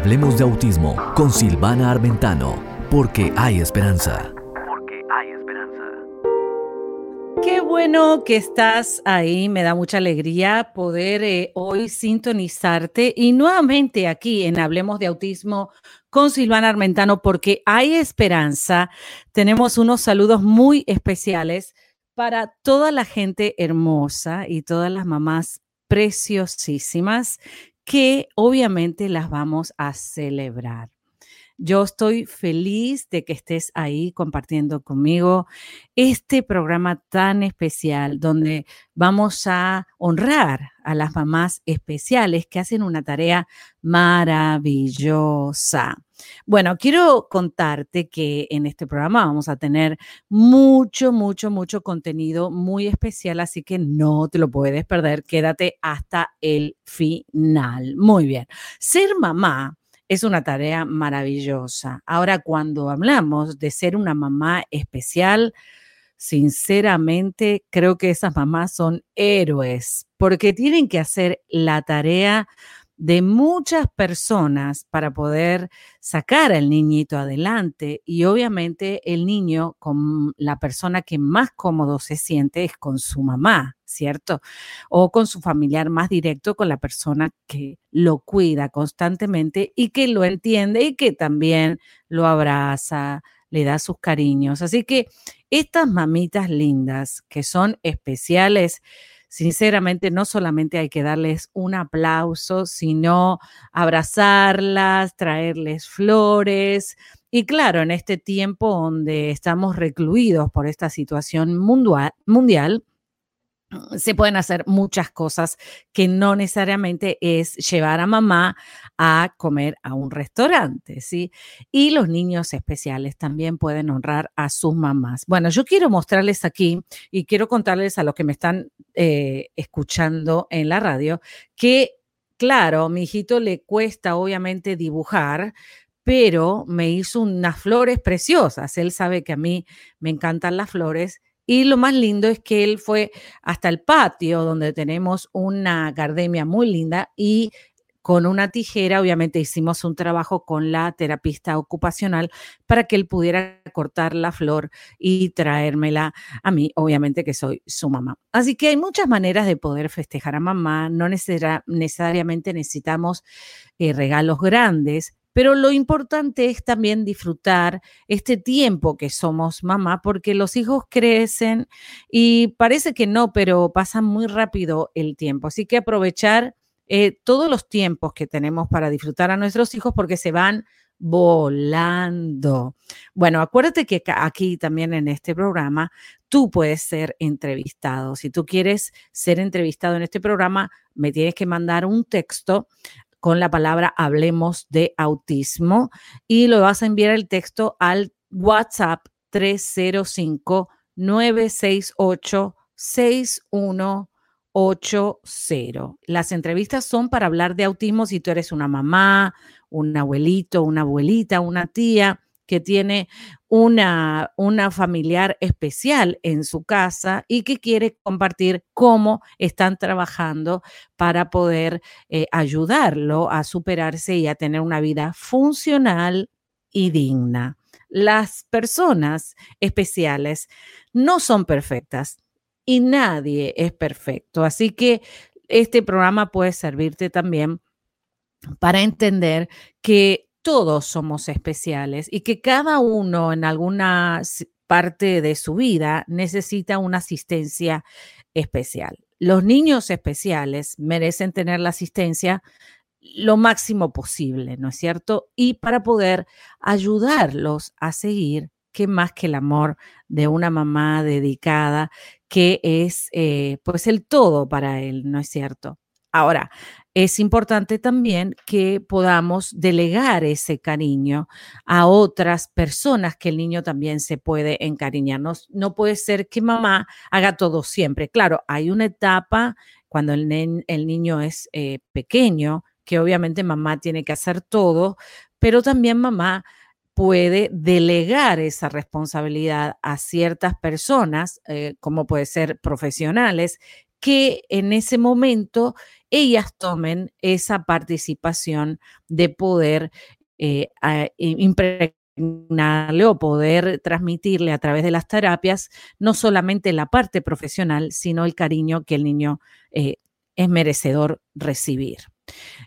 Hablemos de autismo con Silvana Armentano, porque hay esperanza. Porque hay esperanza. Qué bueno que estás ahí, me da mucha alegría poder eh, hoy sintonizarte y nuevamente aquí en Hablemos de Autismo con Silvana Armentano, porque hay esperanza. Tenemos unos saludos muy especiales para toda la gente hermosa y todas las mamás preciosísimas que obviamente las vamos a celebrar. Yo estoy feliz de que estés ahí compartiendo conmigo este programa tan especial donde vamos a honrar a las mamás especiales que hacen una tarea maravillosa. Bueno, quiero contarte que en este programa vamos a tener mucho, mucho, mucho contenido muy especial, así que no te lo puedes perder. Quédate hasta el final. Muy bien. Ser mamá es una tarea maravillosa. Ahora, cuando hablamos de ser una mamá especial, sinceramente creo que esas mamás son héroes porque tienen que hacer la tarea de muchas personas para poder sacar al niñito adelante y obviamente el niño con la persona que más cómodo se siente es con su mamá, ¿cierto? O con su familiar más directo, con la persona que lo cuida constantemente y que lo entiende y que también lo abraza, le da sus cariños. Así que estas mamitas lindas que son especiales, sinceramente no solamente hay que darles un aplauso, sino abrazarlas, traerles flores. Y claro, en este tiempo donde estamos recluidos por esta situación mundial, se pueden hacer muchas cosas que no necesariamente es llevar a mamá a comer a un restaurante, ¿sí? Y los niños especiales también pueden honrar a sus mamás. Bueno, yo quiero mostrarles aquí y quiero contarles a los que me están eh, escuchando en la radio que, claro, mi hijito le cuesta obviamente dibujar, pero me hizo unas flores preciosas. Él sabe que a mí me encantan las flores y lo más lindo es que él fue hasta el patio donde tenemos una gardemia muy linda y con una tijera, obviamente hicimos un trabajo con la terapista ocupacional para que él pudiera cortar la flor y traérmela a mí, obviamente que soy su mamá. Así que hay muchas maneras de poder festejar a mamá, no necesariamente necesitamos eh, regalos grandes, pero lo importante es también disfrutar este tiempo que somos mamá, porque los hijos crecen y parece que no, pero pasa muy rápido el tiempo. Así que aprovechar eh, todos los tiempos que tenemos para disfrutar a nuestros hijos porque se van volando. Bueno, acuérdate que aquí también en este programa tú puedes ser entrevistado. Si tú quieres ser entrevistado en este programa, me tienes que mandar un texto con la palabra hablemos de autismo y lo vas a enviar el texto al WhatsApp 305 968 6180. Las entrevistas son para hablar de autismo si tú eres una mamá, un abuelito, una abuelita, una tía que tiene una, una familiar especial en su casa y que quiere compartir cómo están trabajando para poder eh, ayudarlo a superarse y a tener una vida funcional y digna. Las personas especiales no son perfectas y nadie es perfecto. Así que este programa puede servirte también para entender que todos somos especiales y que cada uno en alguna parte de su vida necesita una asistencia especial. Los niños especiales merecen tener la asistencia lo máximo posible, ¿no es cierto? Y para poder ayudarlos a seguir, que más que el amor de una mamá dedicada, que es eh, pues el todo para él, ¿no es cierto? Ahora, es importante también que podamos delegar ese cariño a otras personas que el niño también se puede encariñar. No, puede ser que mamá haga todo siempre. Claro, hay una etapa cuando el, niño es eh, pequeño, que obviamente mamá tiene que hacer todo, pero también mamá puede delegar esa responsabilidad a ciertas personas, eh, como puede ser profesionales, que en ese momento ellas tomen esa participación de poder eh, impregnarle o poder transmitirle a través de las terapias no solamente la parte profesional, sino el cariño que el niño eh, es merecedor recibir.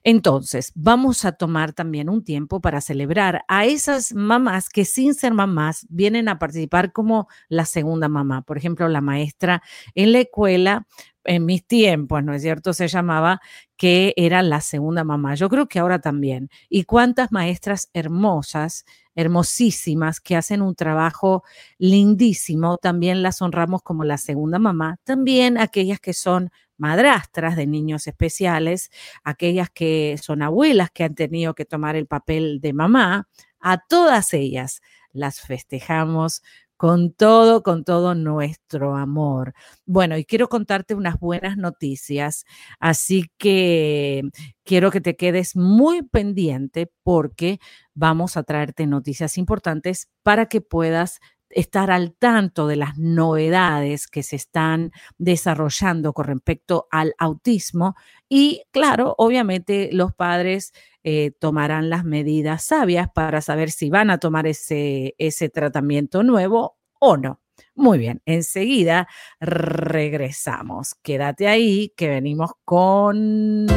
Entonces, vamos a tomar también un tiempo para celebrar a esas mamás que sin ser mamás vienen a participar como la segunda mamá. Por ejemplo, la maestra en la escuela, en mis tiempos, ¿no es cierto? Se llamaba que era la segunda mamá. Yo creo que ahora también. Y cuántas maestras hermosas, hermosísimas, que hacen un trabajo lindísimo, también las honramos como la segunda mamá. También aquellas que son madrastras de niños especiales, aquellas que son abuelas que han tenido que tomar el papel de mamá, a todas ellas las festejamos con todo, con todo nuestro amor. Bueno, y quiero contarte unas buenas noticias, así que quiero que te quedes muy pendiente porque vamos a traerte noticias importantes para que puedas estar al tanto de las novedades que se están desarrollando con respecto al autismo y claro, obviamente los padres eh, tomarán las medidas sabias para saber si van a tomar ese, ese tratamiento nuevo o no. Muy bien, enseguida regresamos. Quédate ahí que venimos con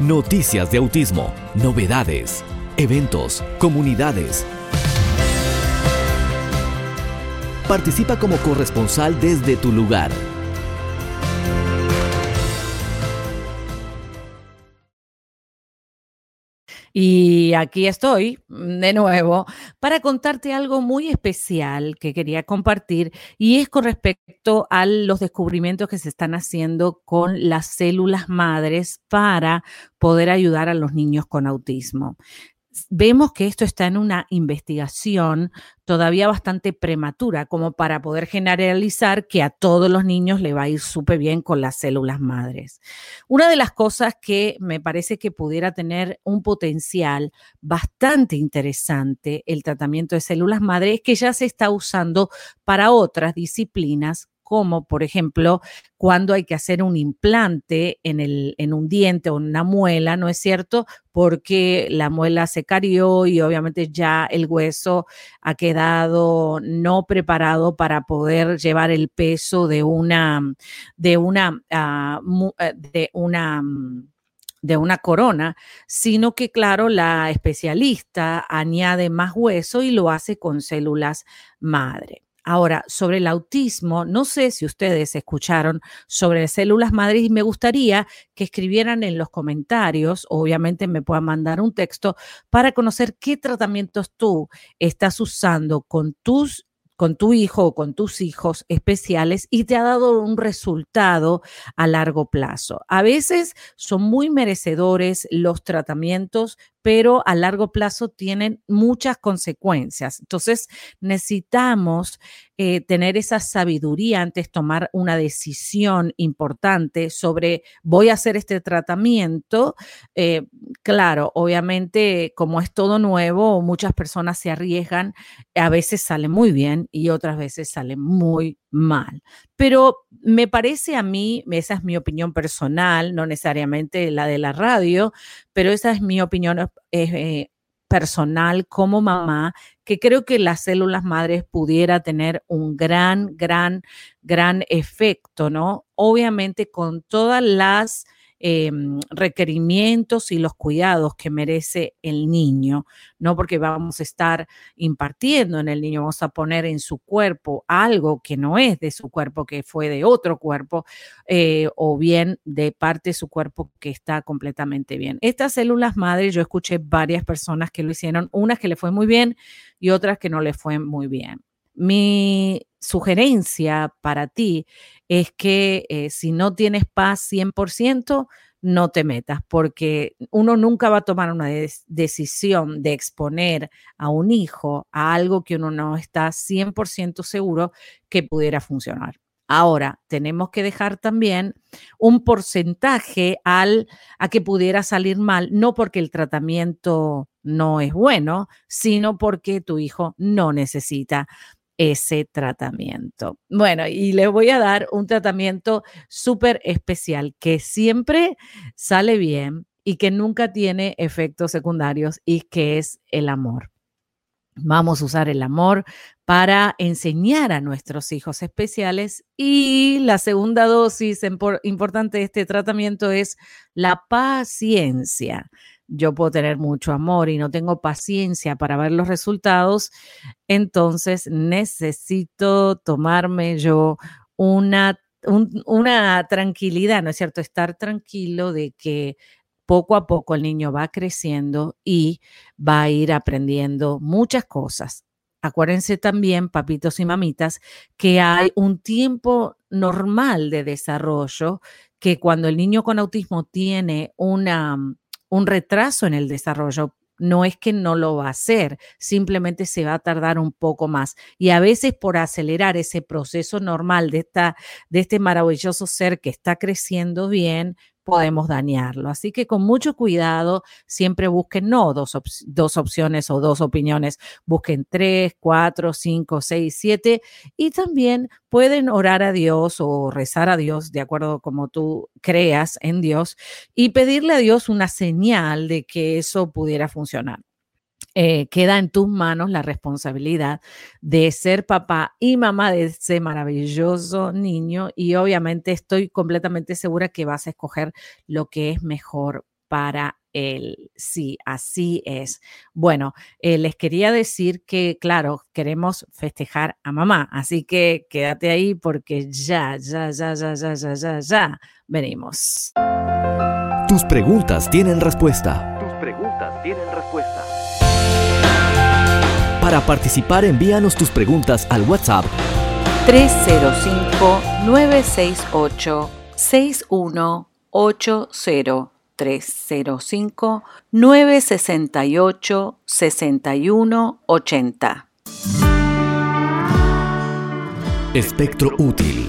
Noticias de autismo, novedades, eventos, comunidades Participa como corresponsal desde tu lugar. Y aquí estoy de nuevo para contarte algo muy especial que quería compartir y es con respecto a los descubrimientos que se están haciendo con las células madres para poder ayudar a los niños con autismo vemos que esto está en una investigación todavía bastante prematura, como para poder generalizar que a todos los niños le va a ir súper bien con las células madres. Una de las cosas que me parece que pudiera tener un potencial bastante interesante el tratamiento de células madres es que ya se está usando para otras disciplinas como por ejemplo cuando hay que hacer un implante en, el, en un diente o en una muela, ¿no es cierto? Porque la muela se carió y obviamente ya el hueso ha quedado no preparado para poder llevar el peso de una, de una, ah, eh, de una de una corona, sino que, claro, la especialista añade más hueso y lo hace con células madre. Ahora, sobre el autismo, no sé si ustedes escucharon sobre células madres y me gustaría que escribieran en los comentarios, obviamente me puedan mandar un texto para conocer qué tratamientos tú estás usando con tus con tu hijo o con tus hijos especiales y te ha dado un resultado a largo plazo. A veces son muy merecedores los tratamientos, pero a largo plazo tienen muchas consecuencias. Entonces, necesitamos eh, tener esa sabiduría antes de tomar una decisión importante sobre voy a hacer este tratamiento. Eh, claro, obviamente, como es todo nuevo, muchas personas se arriesgan, a veces sale muy bien y otras veces sale muy mal. Pero me parece a mí, esa es mi opinión personal, no necesariamente la de la radio, pero esa es mi opinión eh, personal como mamá, que creo que las células madres pudiera tener un gran, gran, gran efecto, ¿no? Obviamente con todas las Em, requerimientos y los cuidados que merece el niño, no porque vamos a estar impartiendo en el niño, vamos a poner en su cuerpo algo que no es de su cuerpo, que fue de otro cuerpo, eh, o bien de parte de su cuerpo que está completamente bien. Estas células madres, yo escuché varias personas que lo hicieron, unas que le fue muy bien y otras que no le fue muy bien. Mi sugerencia para ti es que eh, si no tienes paz 100%, no te metas, porque uno nunca va a tomar una decisión de exponer a un hijo a algo que uno no está 100% seguro que pudiera funcionar. Ahora, tenemos que dejar también un porcentaje al, a que pudiera salir mal, no porque el tratamiento no es bueno, sino porque tu hijo no necesita ese tratamiento. Bueno, y les voy a dar un tratamiento súper especial que siempre sale bien y que nunca tiene efectos secundarios y que es el amor. Vamos a usar el amor para enseñar a nuestros hijos especiales y la segunda dosis importante de este tratamiento es la paciencia. Yo puedo tener mucho amor y no tengo paciencia para ver los resultados, entonces necesito tomarme yo una, una tranquilidad, ¿no es cierto? Estar tranquilo de que poco a poco el niño va creciendo y va a ir aprendiendo muchas cosas. Acuérdense también, papitos y mamitas, que hay un tiempo normal de desarrollo que cuando el niño con autismo tiene una, un retraso en el desarrollo, no es que no lo va a hacer, simplemente se va a tardar un poco más. Y a veces por acelerar ese proceso normal de, esta, de este maravilloso ser que está creciendo bien, podemos dañarlo. Así que con mucho cuidado, siempre busquen no dos, dos opciones o dos opiniones, busquen tres, cuatro, cinco, seis, siete y también pueden orar a Dios o rezar a Dios de acuerdo como tú creas en Dios y pedirle a Dios una señal de que eso pudiera funcionar. Eh, queda en tus manos la responsabilidad de ser papá y mamá de ese maravilloso niño y obviamente estoy completamente segura que vas a escoger lo que es mejor para él. Sí, así es. Bueno, eh, les quería decir que, claro, queremos festejar a mamá, así que quédate ahí porque ya, ya, ya, ya, ya, ya, ya, ya, venimos. Tus preguntas tienen respuesta. Para participar, envíanos tus preguntas al WhatsApp 305-968-6180. 305-968-6180. Espectro útil.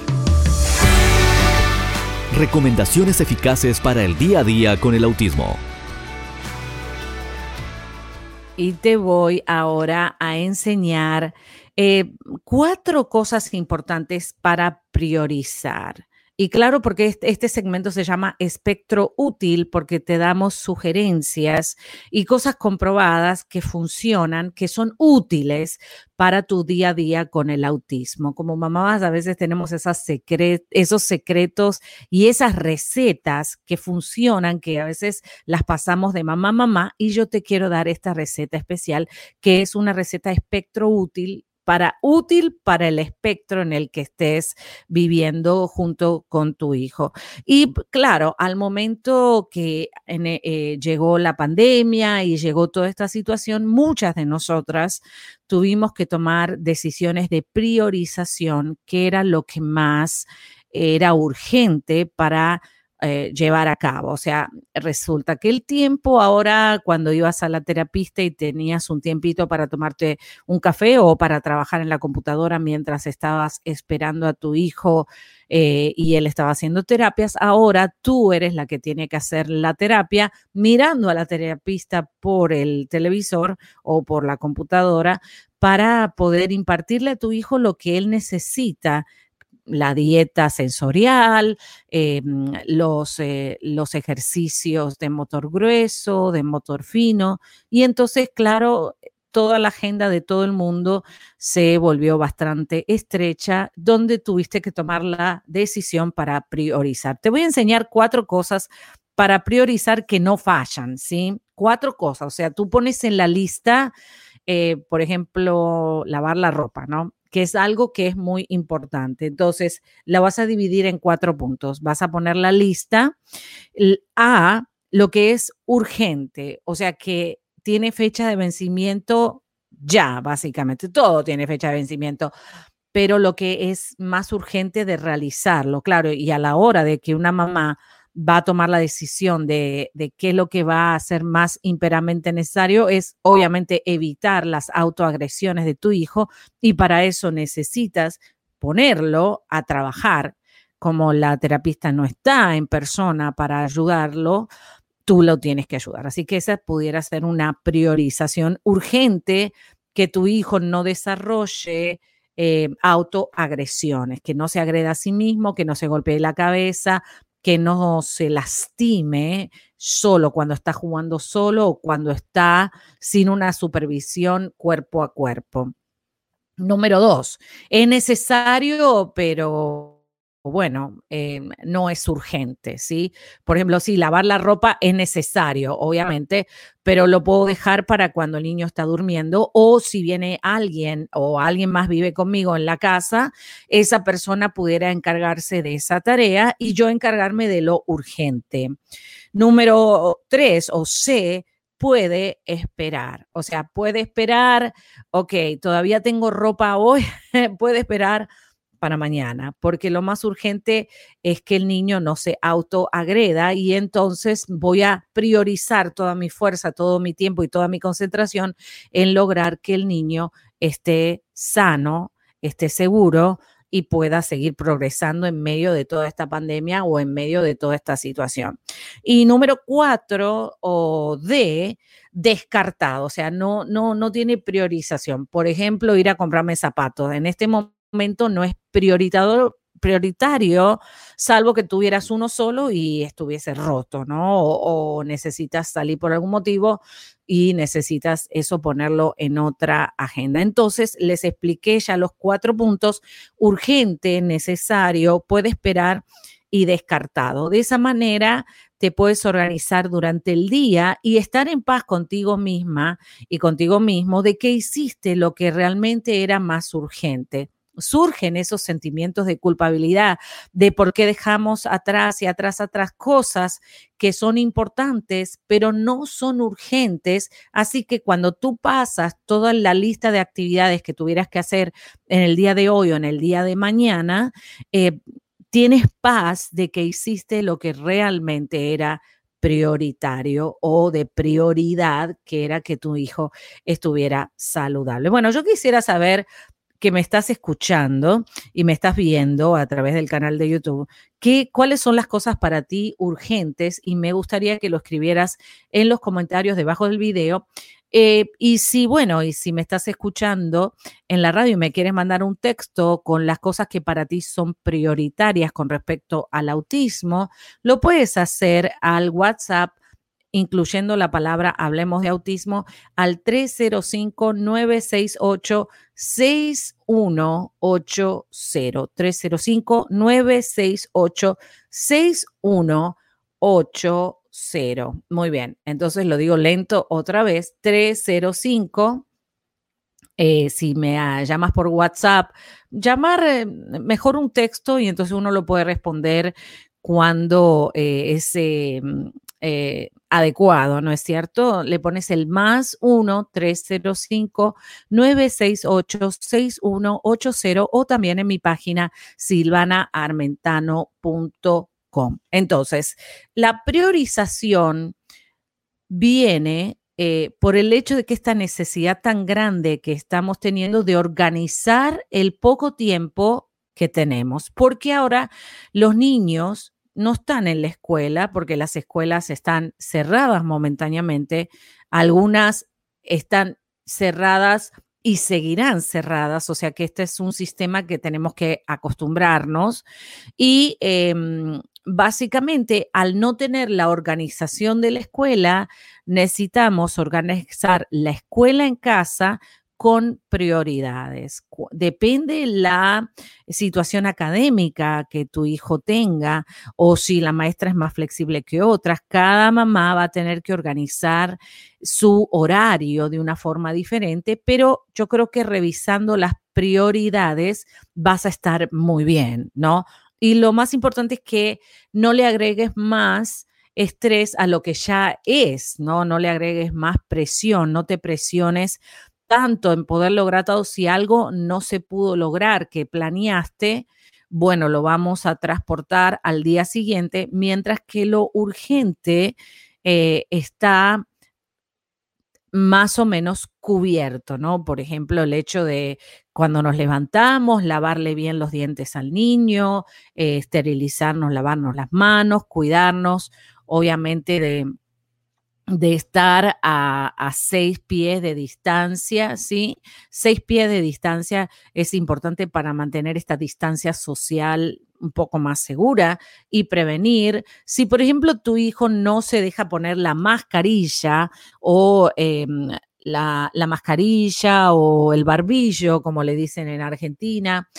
Recomendaciones eficaces para el día a día con el autismo. Y te voy ahora a enseñar eh, cuatro cosas importantes para priorizar. Y claro, porque este segmento se llama espectro útil porque te damos sugerencias y cosas comprobadas que funcionan, que son útiles para tu día a día con el autismo. Como mamás a veces tenemos esos secretos y esas recetas que funcionan, que a veces las pasamos de mamá a mamá y yo te quiero dar esta receta especial que es una receta espectro útil para útil para el espectro en el que estés viviendo junto con tu hijo. Y claro, al momento que eh, llegó la pandemia y llegó toda esta situación, muchas de nosotras tuvimos que tomar decisiones de priorización, que era lo que más era urgente para eh, llevar a cabo. O sea, resulta que el tiempo ahora cuando ibas a la terapista y tenías un tiempito para tomarte un café o para trabajar en la computadora mientras estabas esperando a tu hijo eh, y él estaba haciendo terapias, ahora tú eres la que tiene que hacer la terapia mirando a la terapista por el televisor o por la computadora para poder impartirle a tu hijo lo que él necesita la dieta sensorial, eh, los, eh, los ejercicios de motor grueso, de motor fino. Y entonces, claro, toda la agenda de todo el mundo se volvió bastante estrecha, donde tuviste que tomar la decisión para priorizar. Te voy a enseñar cuatro cosas para priorizar que no fallan, ¿sí? Cuatro cosas, o sea, tú pones en la lista, eh, por ejemplo, lavar la ropa, ¿no? Que es algo que es muy importante. Entonces, la vas a dividir en cuatro puntos. Vas a poner la lista A, lo que es urgente, o sea, que tiene fecha de vencimiento ya, básicamente. Todo tiene fecha de vencimiento pero lo que es más urgente de realizarlo, claro, y a la hora de que una mamá va a tomar la decisión de, qué es lo que va a ser más imperamente necesario, es obviamente evitar las autoagresiones de tu hijo y para eso necesitas ponerlo a trabajar. Como la terapista no está en persona para ayudarlo, tú lo tienes que ayudar. Así que esa pudiera ser una priorización urgente que tu hijo no desarrolle eh, autoagresiones, que no se agreda a sí mismo, que no se golpee la cabeza, que no se lastime solo cuando está jugando solo o cuando está sin una supervisión cuerpo a cuerpo. Número dos, es necesario, pero bueno, em, no es urgente, ¿sí? Por ejemplo, sí, lavar la ropa es necesario, obviamente, pero lo puedo dejar para cuando el niño está durmiendo o si viene alguien o alguien más vive conmigo en la casa, esa persona pudiera encargarse de esa tarea y yo encargarme de lo urgente. Número tres o C, puede esperar. O sea, puede esperar, ok, todavía tengo ropa hoy, puede esperar para mañana, porque lo más urgente es que el niño no se autoagreda y entonces voy a priorizar toda mi fuerza, todo mi tiempo y toda mi concentración en lograr que el niño esté sano, esté seguro y pueda seguir progresando en medio de toda esta pandemia o en medio de toda esta situación. Y número cuatro o D, descartado, o sea, no, no, no tiene priorización. Por ejemplo, ir a comprarme zapatos. En este momento no es prioritario, prioritario, salvo que tuvieras uno solo y estuviese roto, ¿no? O, necesitas salir por algún motivo y necesitas eso ponerlo en otra agenda. Entonces, les expliqué ya los cuatro puntos, urgente, necesario, puede esperar y descartado. De esa manera te puedes organizar durante el día y estar en paz contigo misma y contigo mismo de que hiciste lo que realmente era más urgente surgen esos sentimientos de culpabilidad, de por qué dejamos atrás y atrás, atrás cosas que son importantes, pero no son urgentes. Así que cuando tú pasas toda la lista de actividades que tuvieras que hacer en el día de hoy o en el día de mañana, eh, tienes paz de que hiciste lo que realmente era prioritario o de prioridad, que era que tu hijo estuviera saludable. Bueno, yo quisiera saber que me estás escuchando y me estás viendo a través del canal de YouTube, ¿qué, cuáles son las cosas para ti urgentes y me gustaría que lo escribieras en los comentarios debajo del video. Eh, y si, bueno, y si me estás escuchando en la radio y me quieres mandar un texto con las cosas que para ti son prioritarias con respecto al autismo, lo puedes hacer al WhatsApp incluyendo la palabra Hablemos de Autismo, al 305-968-6180. 305-968-6180. Muy bien, entonces lo digo lento otra vez, 305. Eh, si me llamas por WhatsApp, llamar eh, mejor un texto y entonces uno lo puede responder cuando eh, ese mm, eh, adecuado, ¿no es cierto? Le pones el más 1-305-968-6180 o también en mi página silvanaarmentano.com. Entonces, la priorización viene eh, por el hecho de que esta necesidad tan grande que estamos teniendo de organizar el poco tiempo que tenemos, porque ahora los niños no están en la escuela porque las escuelas están cerradas momentáneamente, algunas están cerradas y seguirán cerradas, o sea que este es un sistema que tenemos que acostumbrarnos. Y em, básicamente al no tener la organización de la escuela, necesitamos organizar la escuela en casa con prioridades. Depende la situación académica que tu hijo tenga o si la maestra es más flexible que otras. Cada mamá va a tener que organizar su horario de una forma diferente, pero yo creo que revisando las prioridades vas a estar muy bien, ¿no? Y lo más importante es que no le agregues más estrés a lo que ya es, ¿no? No le agregues más presión, no te presiones tanto en poder lograr todo, si algo no se pudo lograr que planeaste, bueno, lo vamos a transportar al día siguiente, mientras que lo urgente eh, está más o menos cubierto, ¿no? Por ejemplo, el hecho de cuando nos levantamos, lavarle bien los dientes al niño, esterilizarnos, lavarnos las manos, cuidarnos, obviamente, de de estar a, seis pies de distancia, ¿sí? Seis pies de distancia es importante para mantener esta distancia social un poco más segura y prevenir. Si, por ejemplo, tu hijo no se deja poner la mascarilla o em, la, mascarilla o el barbillo, como le dicen en Argentina,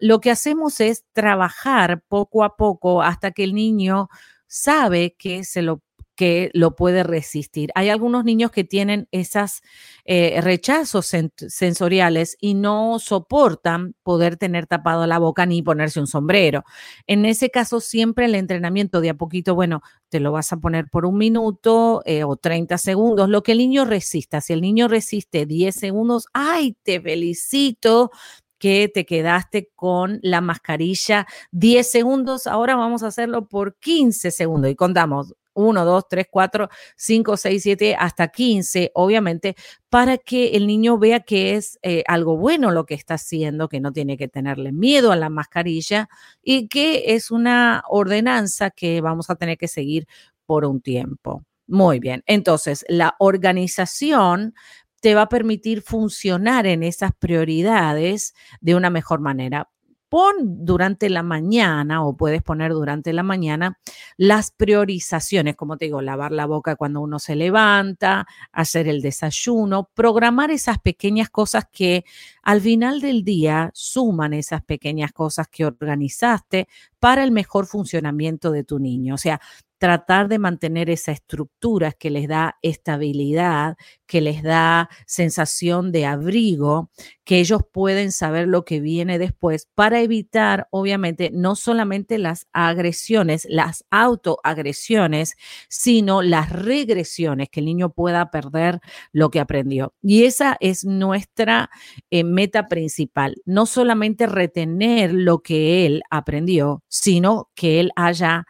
lo que hacemos es trabajar poco a poco hasta que el niño sabe que se lo que lo puede resistir. Hay algunos niños que tienen esos eh, rechazos sensoriales y no soportan poder tener tapado la boca ni ponerse un sombrero. En ese caso, siempre el entrenamiento de a poquito, bueno, te lo vas a poner por un minuto eh, o 30 segundos, lo que el niño resista. Si el niño resiste 10 segundos, ¡ay, te felicito! que te quedaste con la mascarilla 10 segundos, ahora vamos a hacerlo por 15 segundos y contamos 1, 2, 3, 4, 5, 6, 7, hasta 15, obviamente, para que el niño vea que es eh, algo bueno lo que está haciendo, que no tiene que tenerle miedo a la mascarilla y que es una ordenanza que vamos a tener que seguir por un tiempo. Muy bien, entonces la organización te va a permitir funcionar en esas prioridades de una mejor manera pon durante la mañana o puedes poner durante la mañana las priorizaciones, como te digo, lavar la boca cuando uno se levanta, hacer el desayuno, programar esas pequeñas cosas que al final del día suman esas pequeñas cosas que organizaste para el mejor funcionamiento de tu niño. O sea, tratar de mantener esa estructura que les da estabilidad, que les da sensación de abrigo, que ellos pueden saber lo que viene después para evitar, obviamente, no solamente las agresiones, las autoagresiones, sino las regresiones, que el niño pueda perder lo que aprendió. Y esa es nuestra eh, meta principal, no solamente retener lo que él aprendió, sino que él haya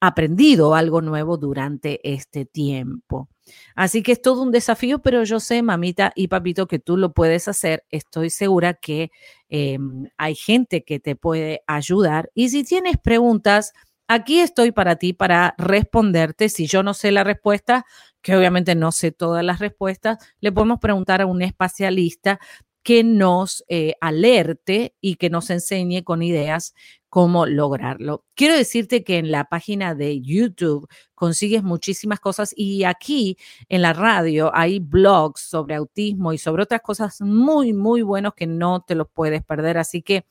aprendido algo nuevo durante este tiempo. Así que es todo un desafío, pero yo sé, mamita y papito, que tú lo puedes hacer. Estoy segura que em, hay gente que te puede ayudar. Y si tienes preguntas, aquí estoy para ti, para responderte. Si yo no sé la respuesta, que obviamente no sé todas las respuestas, le podemos preguntar a un especialista que nos eh, alerte y que nos enseñe con ideas cómo lograrlo. Quiero decirte que en la página de YouTube consigues muchísimas cosas y aquí en la radio hay blogs sobre autismo y sobre otras cosas muy, muy buenos que no te los puedes perder. Así que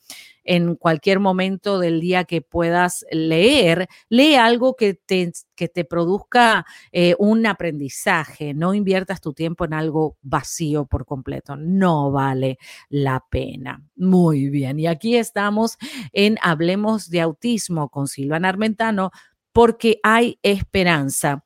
en cualquier momento del día que puedas leer, lee algo que te, que te produzca eh, un aprendizaje. No inviertas tu tiempo en algo vacío por completo. No vale la pena. Muy bien. Y aquí estamos en Hablemos de Autismo con Silvana Armentano porque hay esperanza.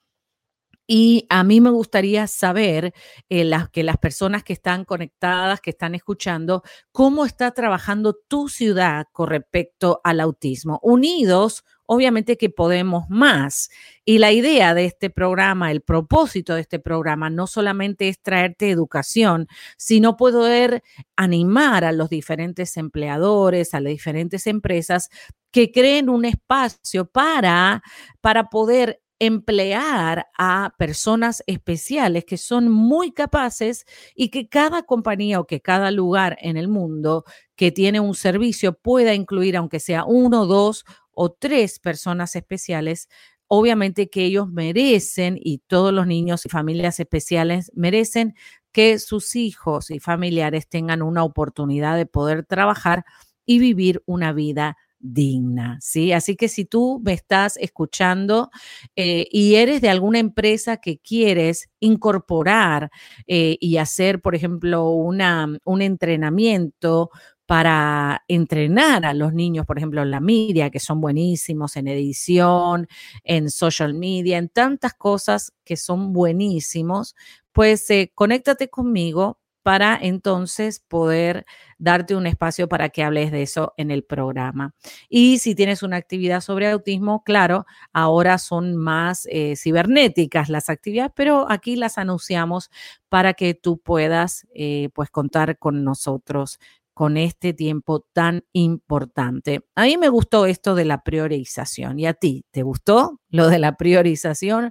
Y a mí me gustaría saber eh, que las personas que están conectadas, que están escuchando, cómo está trabajando tu ciudad con respecto al autismo. Unidos, obviamente que podemos más. Y la idea de este programa, el propósito de este programa, no solamente es traerte educación, sino poder animar a los diferentes empleadores, a las diferentes empresas que creen un espacio para, para poder emplear a personas especiales que son muy capaces y que cada compañía o que cada lugar en el mundo que tiene un servicio pueda incluir, aunque sea uno, dos o tres personas especiales, obviamente que ellos merecen y todos los niños y familias especiales merecen que sus hijos y familiares tengan una oportunidad de poder trabajar y vivir una vida digna, ¿sí? Así que si tú me estás escuchando eh, y eres de alguna empresa que quieres incorporar eh, y hacer, por ejemplo, una, un entrenamiento para entrenar a los niños, por ejemplo, en la media, que son buenísimos en edición, en social media, en tantas cosas que son buenísimos, pues eh, conéctate conmigo para entonces poder darte un espacio para que hables de eso en el programa. Y si tienes una actividad sobre autismo, claro, ahora son más eh, cibernéticas las actividades, pero aquí las anunciamos para que tú puedas eh, pues contar con nosotros con este tiempo tan importante. A mí me gustó esto de la priorización. ¿Y a ti? ¿Te gustó lo de la priorización?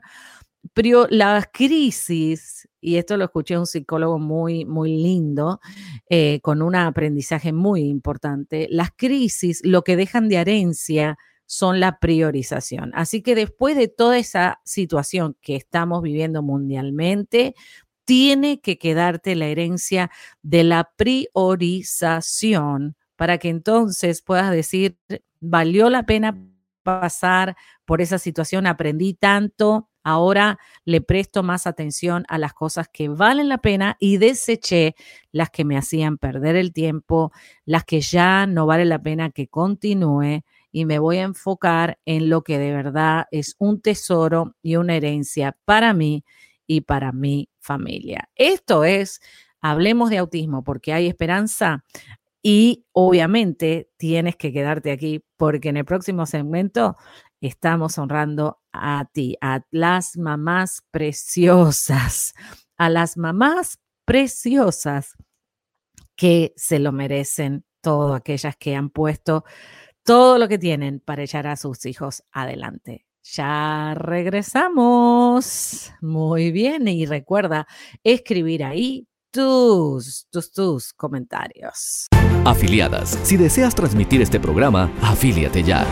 las crisis, y esto lo escuché un psicólogo muy, muy lindo, eh, con un aprendizaje muy importante, las crisis lo que dejan de herencia son la priorización. Así que después de toda esa situación que estamos viviendo mundialmente, tiene que quedarte la herencia de la priorización para que entonces puedas decir, valió la pena pasar por esa situación, aprendí tanto, ahora le presto más atención a las cosas que valen la pena y deseché las que me hacían perder el tiempo, las que ya no vale la pena que continúe y me voy a enfocar en lo que de verdad es un tesoro y una herencia para mí y para mi familia. Esto es, hablemos de autismo porque hay esperanza. Y obviamente tienes que quedarte aquí porque en el próximo segmento estamos honrando a ti, a las mamás preciosas, a las mamás preciosas que se lo merecen, todas aquellas que han puesto todo lo que tienen para echar a sus hijos adelante. Ya regresamos. Muy bien. Y recuerda escribir ahí tus, tus, tus comentarios. Afiliadas, si deseas transmitir este programa, afíliate ya.